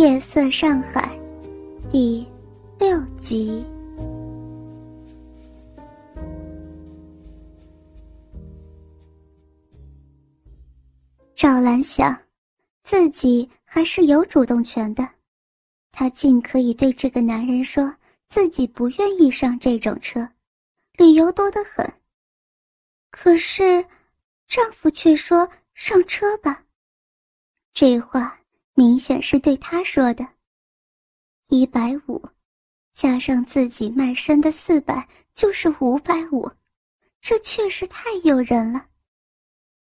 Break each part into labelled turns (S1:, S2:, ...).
S1: 夜色上海，第六集。赵兰想，自己还是有主动权的，她尽可以对这个男人说自己不愿意上这种车，理由多得很。可是，丈夫却说上车吧。这话。明显是对他说的。一百五，加上自己卖身的四百，就是五百五，这确实太诱人了。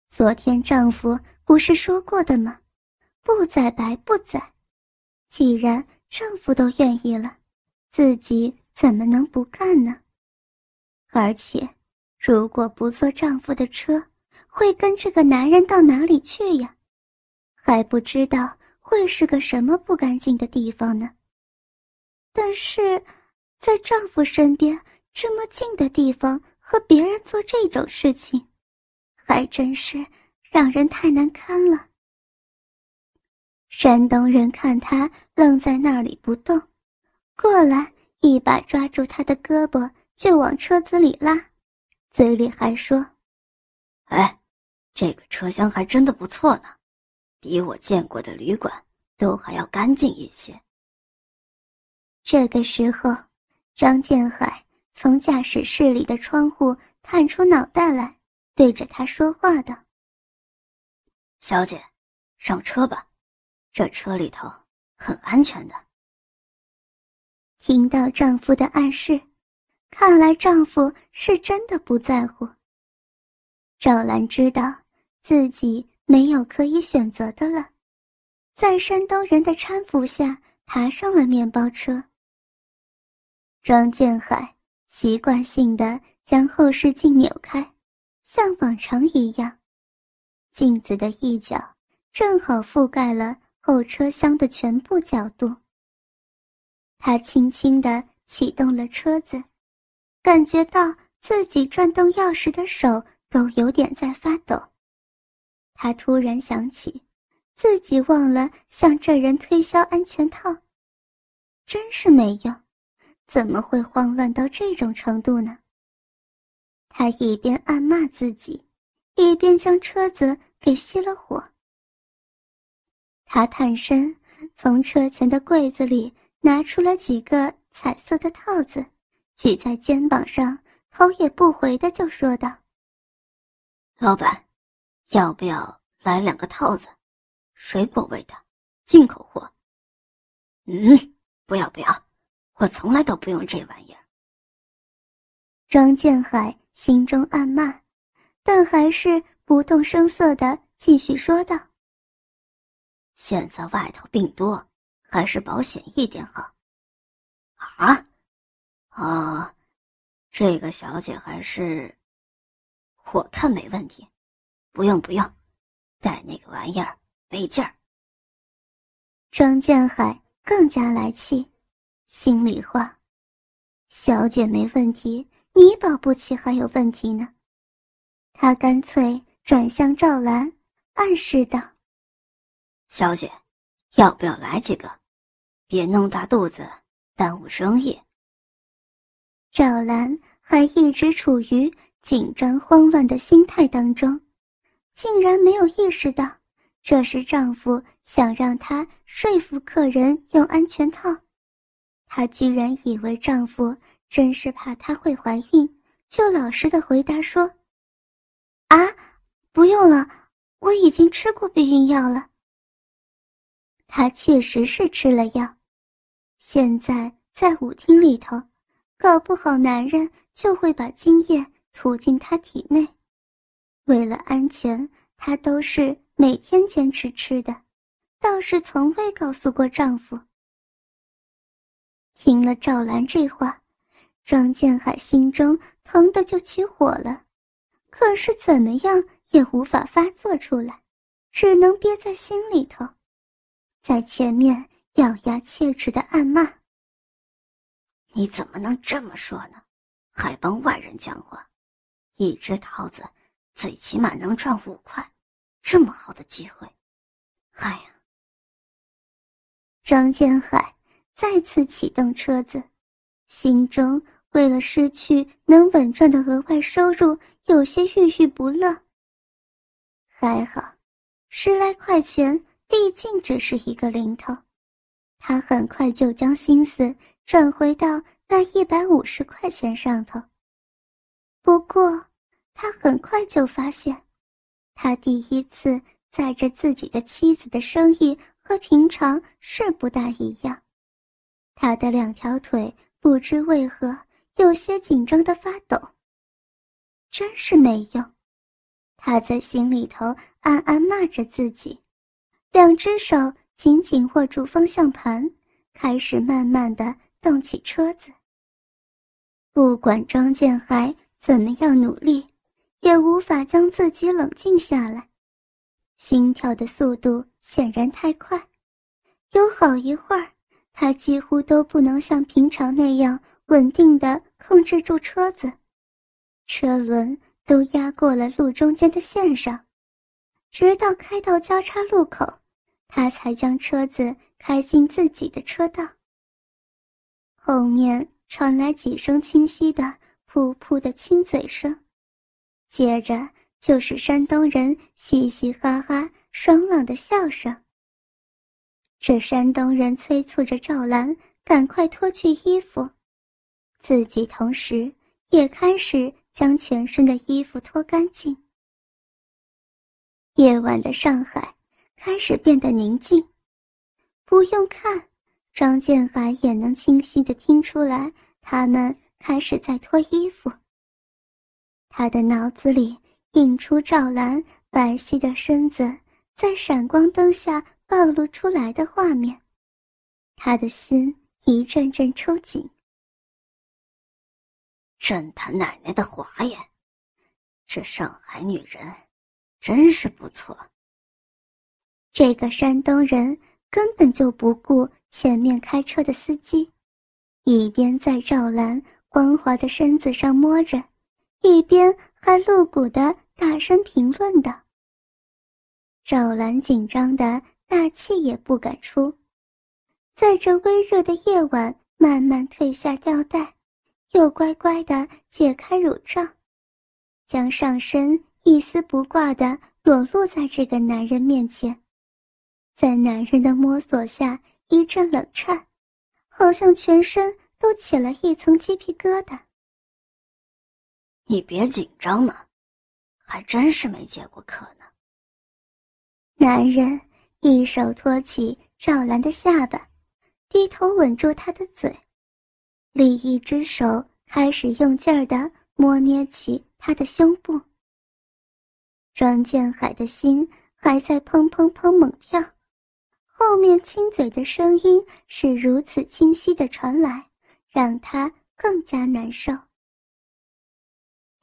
S1: 昨天丈夫不是说过的吗？不宰白不宰。既然丈夫都愿意了，自己怎么能不干呢？而且，如果不坐丈夫的车，会跟这个男人到哪里去呀？还不知道。会是个什么不干净的地方呢？但是，在丈夫身边这么近的地方和别人做这种事情，还真是让人太难堪了。山东人看他愣在那里不动，过来一把抓住他的胳膊就往车子里拉，嘴里还说：“
S2: 哎，这个车厢还真的不错呢。”比我见过的旅馆都还要干净一些。
S1: 这个时候，张建海从驾驶室里的窗户探出脑袋来，对着他说话道：“
S2: 小姐，上车吧，这车里头很安全的。”
S1: 听到丈夫的暗示，看来丈夫是真的不在乎。赵兰知道自己。没有可以选择的了，在山东人的搀扶下，爬上了面包车。庄建海习惯性的将后视镜扭开，像往常一样，镜子的一角正好覆盖了后车厢的全部角度。他轻轻的启动了车子，感觉到自己转动钥匙的手都有点在发抖。他突然想起，自己忘了向这人推销安全套，真是没用，怎么会慌乱到这种程度呢？他一边暗骂自己，一边将车子给熄了火。他探身从车前的柜子里拿出了几个彩色的套子，举在肩膀上，头也不回的就说道：“
S2: 老板。”要不要来两个套子，水果味的，进口货。嗯，不要不要，我从来都不用这玩意儿。
S1: 张建海心中暗骂，但还是不动声色的继续说道：“
S2: 现在外头病多，还是保险一点好。”啊，哦，这个小姐还是，我看没问题。不用不用，带那个玩意儿没劲儿。
S1: 张建海更加来气，心里话：小姐没问题，你保不齐还有问题呢。他干脆转向赵兰，暗示道：“
S2: 小姐，要不要来几个？别弄大肚子，耽误生意。”
S1: 赵兰还一直处于紧张慌乱的心态当中。竟然没有意识到，这是丈夫想让她说服客人用安全套。她居然以为丈夫真是怕她会怀孕，就老实的回答说：“啊，不用了，我已经吃过避孕药了。”她确实是吃了药，现在在舞厅里头，搞不好男人就会把精液吐进她体内。为了安全，她都是每天坚持吃的，倒是从未告诉过丈夫。听了赵兰这话，张建海心中疼的就起火了，可是怎么样也无法发作出来，只能憋在心里头，在前面咬牙切齿的暗骂：“
S2: 你怎么能这么说呢？还帮外人讲话！一只套子。”最起码能赚五块，这么好的机会，哎呀！
S1: 张建海再次启动车子，心中为了失去能稳赚的额外收入，有些郁郁不乐。还好，十来块钱毕竟只是一个零头，他很快就将心思转回到那一百五十块钱上头。不过，他很快就发现，他第一次载着自己的妻子的生意和平常是不大一样。他的两条腿不知为何有些紧张的发抖。真是没用，他在心里头暗暗骂着自己，两只手紧紧握住方向盘，开始慢慢的动起车子。不管张建海。怎么样努力，也无法将自己冷静下来。心跳的速度显然太快，有好一会儿，他几乎都不能像平常那样稳定地控制住车子，车轮都压过了路中间的线上，直到开到交叉路口，他才将车子开进自己的车道。后面传来几声清晰的。噗噗的亲嘴声，接着就是山东人嘻嘻哈哈、爽朗的笑声。这山东人催促着赵兰赶快脱去衣服，自己同时也开始将全身的衣服脱干净。夜晚的上海开始变得宁静，不用看，张建海也能清晰地听出来他们。开始在脱衣服。他的脑子里映出赵兰白皙的身子在闪光灯下暴露出来的画面，他的心一阵阵抽紧。
S2: 真他奶奶的华呀！这上海女人真是不错。
S1: 这个山东人根本就不顾前面开车的司机，一边在赵兰。光滑的身子上摸着，一边还露骨的大声评论道：“赵兰紧张的大气也不敢出，在这微热的夜晚，慢慢褪下吊带，又乖乖的解开乳罩，将上身一丝不挂的裸露在这个男人面前，在男人的摸索下一阵冷颤，好像全身。”都起了一层鸡皮疙瘩。
S2: 你别紧张嘛，还真是没接过客呢。
S1: 男人一手托起赵兰的下巴，低头吻住她的嘴，另一只手开始用劲儿的摸捏起她的胸部。张建海的心还在砰砰砰猛跳，后面亲嘴的声音是如此清晰的传来。让他更加难受。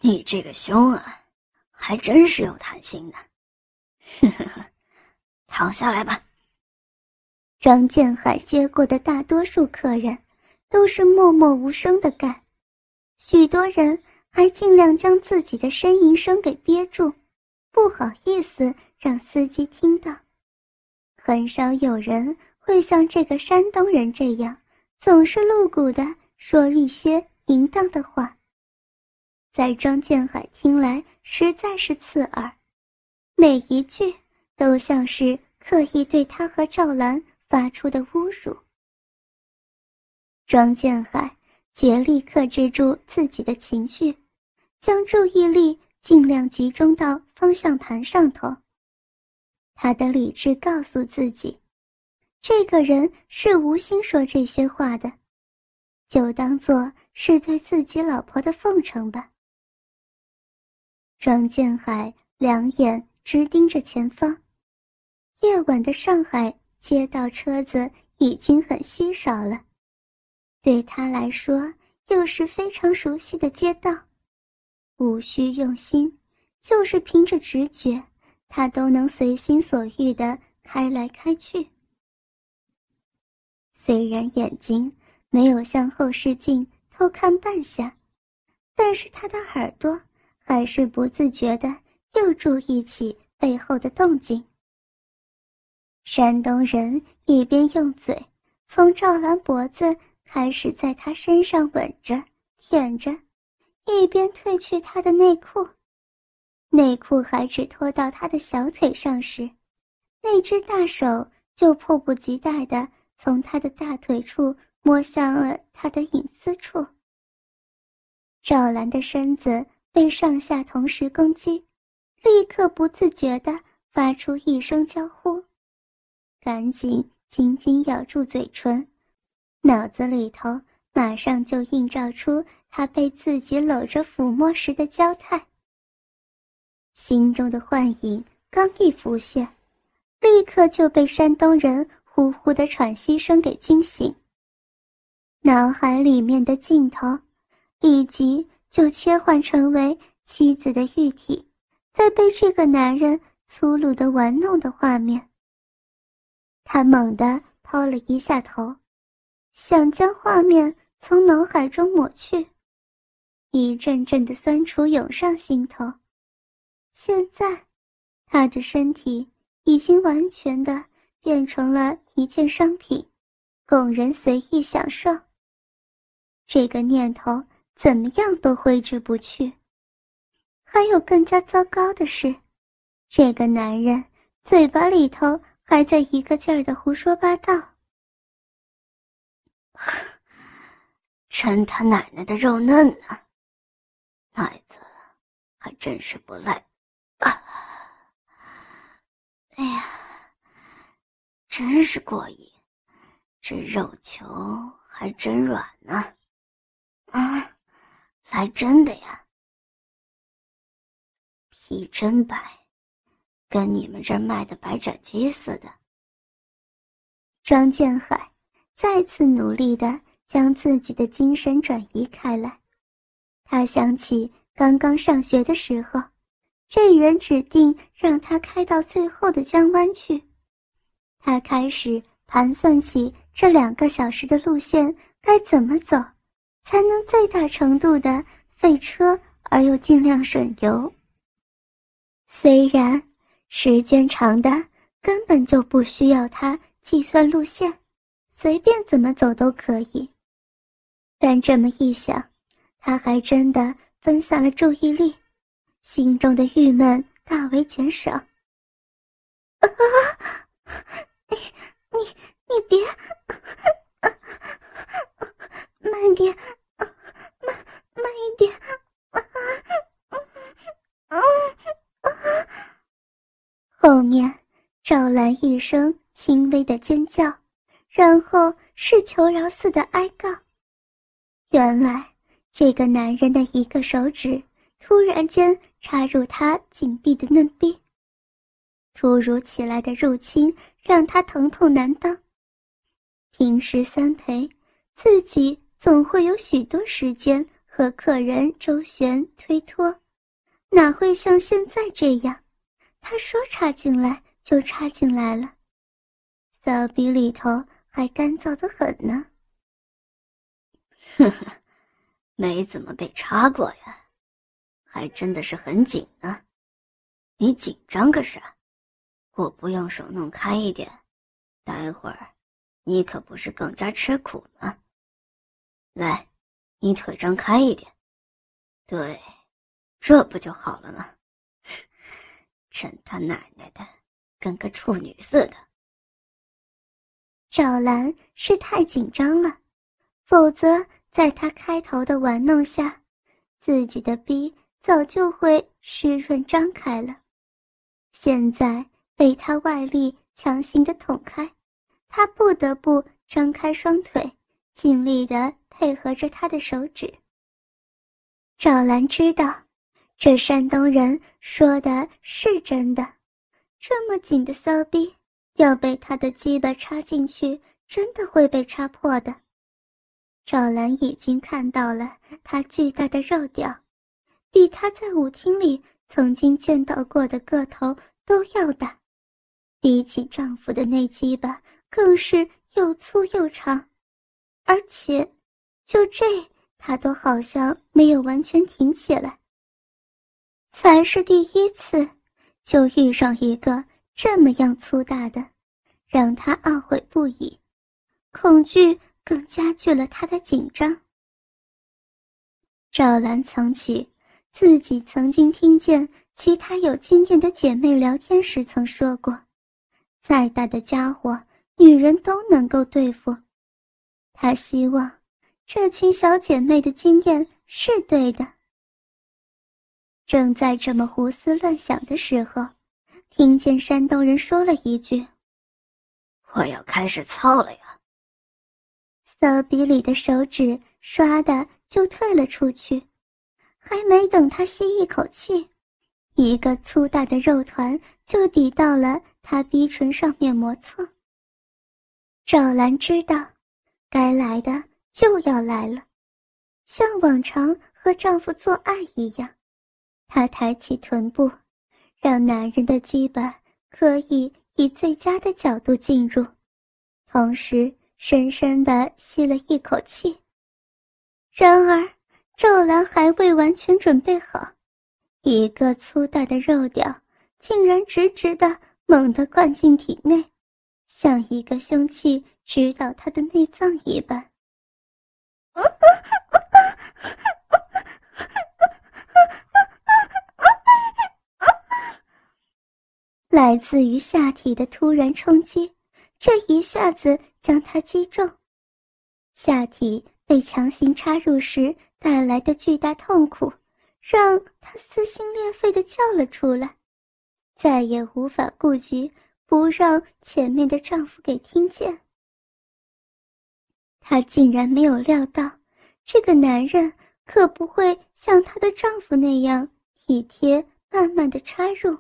S2: 你这个胸啊，还真是有弹性的。呵呵呵，躺下来吧。
S1: 张建海接过的大多数客人，都是默默无声的干，许多人还尽量将自己的呻吟声给憋住，不好意思让司机听到。很少有人会像这个山东人这样，总是露骨的。说一些淫荡的话，在张建海听来实在是刺耳，每一句都像是刻意对他和赵兰发出的侮辱。张建海竭力克制住自己的情绪，将注意力尽量集中到方向盘上头。他的理智告诉自己，这个人是无心说这些话的。就当做是对自己老婆的奉承吧。张建海两眼直盯着前方，夜晚的上海街道车子已经很稀少了，对他来说又是非常熟悉的街道，无需用心，就是凭着直觉，他都能随心所欲的开来开去。虽然眼睛。没有向后视镜偷看半下，但是他的耳朵还是不自觉的又注意起背后的动静。山东人一边用嘴从赵兰脖子开始在她身上吻着、舔着，一边褪去她的内裤。内裤还只拖到她的小腿上时，那只大手就迫不及待地从她的大腿处摸向了她的隐私处。赵兰的身子被上下同时攻击，立刻不自觉地发出一声娇呼，赶紧紧紧咬住嘴唇，脑子里头马上就映照出他被自己搂着抚摸时的娇态。心中的幻影刚一浮现，立刻就被山东人呼呼的喘息声给惊醒。脑海里面的镜头立即就切换成为妻子的玉体在被这个男人粗鲁的玩弄的画面。他猛地抛了一下头，想将画面从脑海中抹去，一阵阵的酸楚涌上心头。现在，他的身体已经完全的变成了一件商品，供人随意享受。这个念头怎么样都挥之不去。还有更加糟糕的是，这个男人嘴巴里头还在一个劲儿的胡说八道。
S2: 真他奶奶的肉嫩呢，奶子还真是不赖。啊！哎呀，真是过瘾，这肉球还真软呢。啊，来真的呀，皮真白，跟你们这儿卖的白斩鸡似的。
S1: 庄建海再次努力的将自己的精神转移开来，他想起刚刚上学的时候。这人指定让他开到最后的江湾去，他开始盘算起这两个小时的路线该怎么走，才能最大程度的费车而又尽量省油。虽然时间长的根本就不需要他计算路线，随便怎么走都可以，但这么一想，他还真的分散了注意力。心中的郁闷大为减少。啊，你你你别，慢点，慢慢一点。后面，赵兰一声轻微的尖叫，然后是求饶似的哀告。原来，这个男人的一个手指。突然间插入他紧闭的嫩逼，突如其来的入侵让他疼痛难当。平时三陪，自己总会有许多时间和客人周旋推脱，哪会像现在这样？他说插进来就插进来了，骚逼里头还干燥的很呢。
S2: 呵呵，没怎么被插过呀。还真的是很紧呢，你紧张个啥？我不用手弄开一点，待会儿你可不是更加吃苦吗？来，你腿张开一点，对，这不就好了吗？真他奶奶的，跟个处女似的。
S1: 赵兰是太紧张了，否则在他开头的玩弄下，自己的逼。早就会湿润张开了，现在被他外力强行的捅开，他不得不张开双腿，尽力的配合着他的手指。赵兰知道，这山东人说的是真的，这么紧的骚逼，要被他的鸡巴插进去，真的会被插破的。赵兰已经看到了他巨大的肉屌。比她在舞厅里曾经见到过的个头都要大，比起丈夫的那鸡巴更是又粗又长，而且，就这他都好像没有完全挺起来。才是第一次，就遇上一个这么样粗大的，让他懊悔不已，恐惧更加剧了他的紧张。赵兰藏起自己曾经听见其他有经验的姐妹聊天时曾说过：“再大的家伙，女人都能够对付。”她希望这群小姐妹的经验是对的。正在这么胡思乱想的时候，听见山东人说了一句：“
S2: 我要开始操了呀！”
S1: 骚比里的手指唰的就退了出去，还没等他吸一口气，一个粗大的肉团就抵到了他鼻唇上面磨蹭。赵兰知道，该来的就要来了，像往常和丈夫做爱一样。她抬起臀部，让男人的鸡巴可以以最佳的角度进入，同时深深地吸了一口气。然而，赵兰还未完全准备好，一个粗大的肉屌竟然直直地猛地灌进体内，像一个凶器直捣她的内脏一般。来自于下体的突然冲击，这一下子将他击中。下体被强行插入时带来的巨大痛苦，让他撕心裂肺的叫了出来，再也无法顾及不让前面的丈夫给听见。她竟然没有料到，这个男人可不会像她的丈夫那样体贴，慢慢的插入。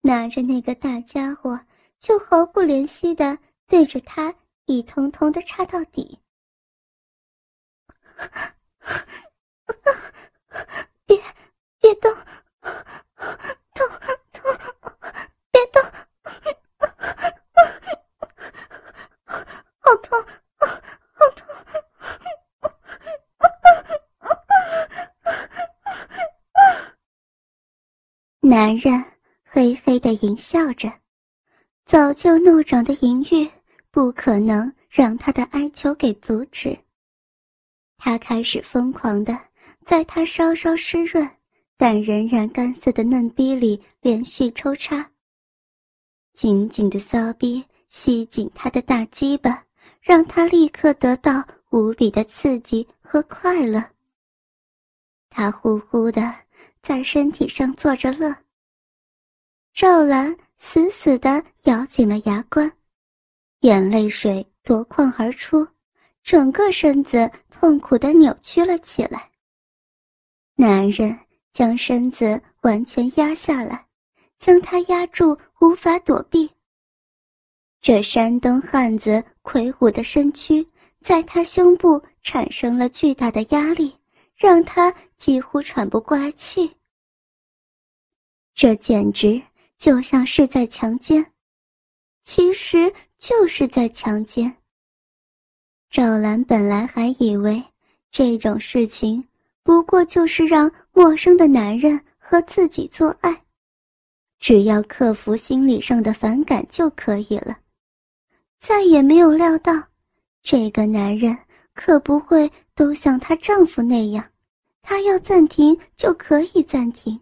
S1: 拿着那个大家伙，就毫不怜惜的对着她一通通的插到底。别，别，动动，别动，好痛，好痛！男人。嘿嘿的淫笑着，早就怒涨的淫欲不可能让他的哀求给阻止。他开始疯狂的在他稍稍湿润但仍然干涩的嫩逼里连续抽插。紧紧的骚逼吸紧他的大鸡巴，让他立刻得到无比的刺激和快乐。他呼呼的在身体上坐着乐。赵兰死死地咬紧了牙关，眼泪水夺眶而出，整个身子痛苦地扭曲了起来。男人将身子完全压下来，将她压住，无法躲避。这山东汉子魁梧的身躯在他胸部产生了巨大的压力，让他几乎喘不过来气。这简直……就像是在强奸，其实就是在强奸。赵兰本来还以为这种事情不过就是让陌生的男人和自己做爱，只要克服心理上的反感就可以了。再也没有料到，这个男人可不会都像她丈夫那样，他要暂停就可以暂停，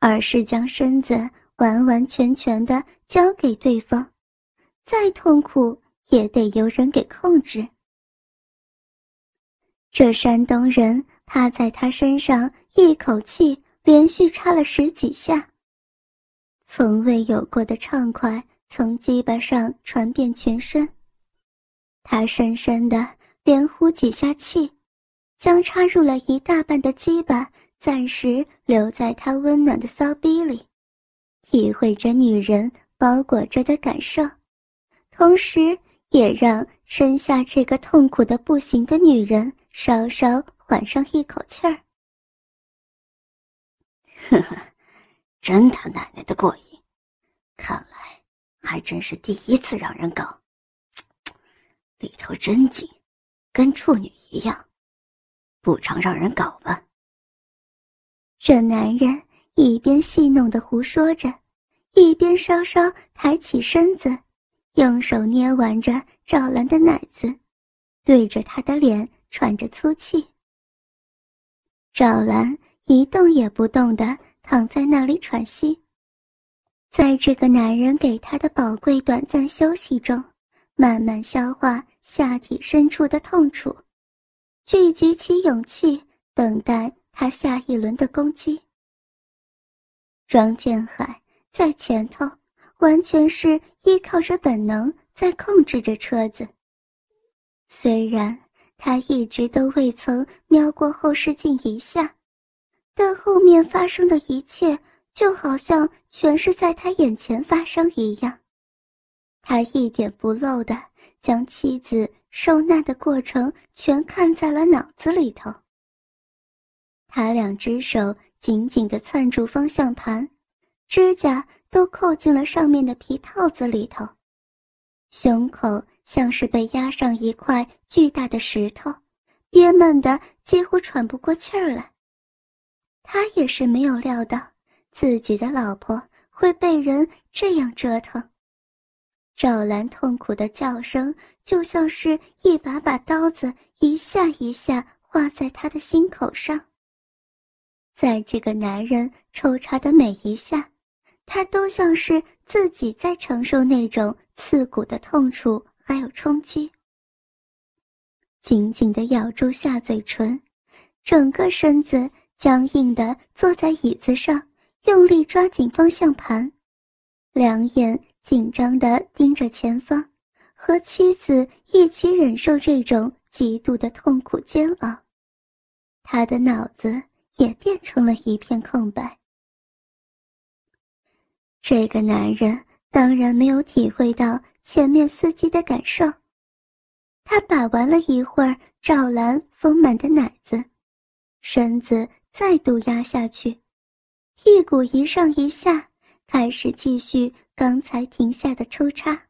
S1: 而是将身子。完完全全的交给对方，再痛苦也得由人给控制。这山东人趴在他身上，一口气连续插了十几下。从未有过的畅快从鸡巴上传遍全身，他深深的连呼几下气，将插入了一大半的鸡巴暂时留在他温暖的骚逼里。体会着女人包裹着的感受，同时也让身下这个痛苦的不行的女人稍稍缓上一口气儿。
S2: 呵呵，真他奶奶的过瘾！看来还真是第一次让人搞，里头真紧，跟处女一样，不常让人搞吧？
S1: 这男人。一边戏弄的胡说着，一边稍稍抬起身子，用手捏玩着赵兰的奶子，对着她的脸喘着粗气。赵兰一动也不动地躺在那里喘息，在这个男人给她的宝贵短暂休息中，慢慢消化下体深处的痛楚，聚集起勇气，等待他下一轮的攻击。庄建海在前头，完全是依靠着本能在控制着车子。虽然。他一直都未曾瞄过后视镜一下，但后面发生的一切就好像全是在他眼前发生一样。他一点不漏的将妻子受难的过程全看在了脑子里头。他两只手紧紧地攥住方向盘，指甲都扣进了上面的皮套子里头，胸口。像是被压上一块巨大的石头，憋闷的几乎喘不过气儿来。他也是没有料到自己的老婆会被人这样折腾。赵兰痛苦的叫声就像是一把把刀子，一下一下划在他的心口上。在这个男人抽插的每一下，他都像是自己在承受那种刺骨的痛楚。还有冲击，紧紧的咬住下嘴唇，整个身子僵硬的坐在椅子上，用力抓紧方向盘，两眼紧张的盯着前方，和妻子一起忍受这种极度的痛苦煎熬。他的脑子也变成了一片空白。这个男人当然没有体会到。前面司机的感受，他把玩了一会儿赵兰丰满的奶子，身子再度压下去，屁股一上一下，开始继续刚才停下的抽插。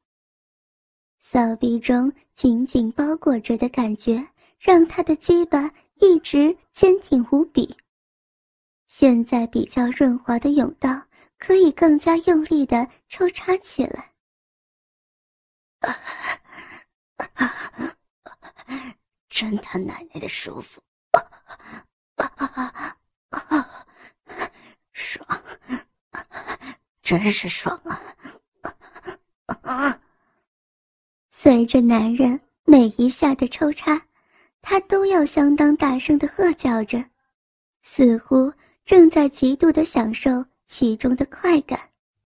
S1: 骚逼中紧紧包裹着的感觉，让他的鸡巴一直坚挺无比。现在比较润滑的甬道，可以更加用力的抽插起来。
S2: 真他奶奶的舒服，爽，真是爽
S1: 啊！随着男人每一下的抽插，他都要相当大声的喝叫着，似乎正在极度的享受其中的快感。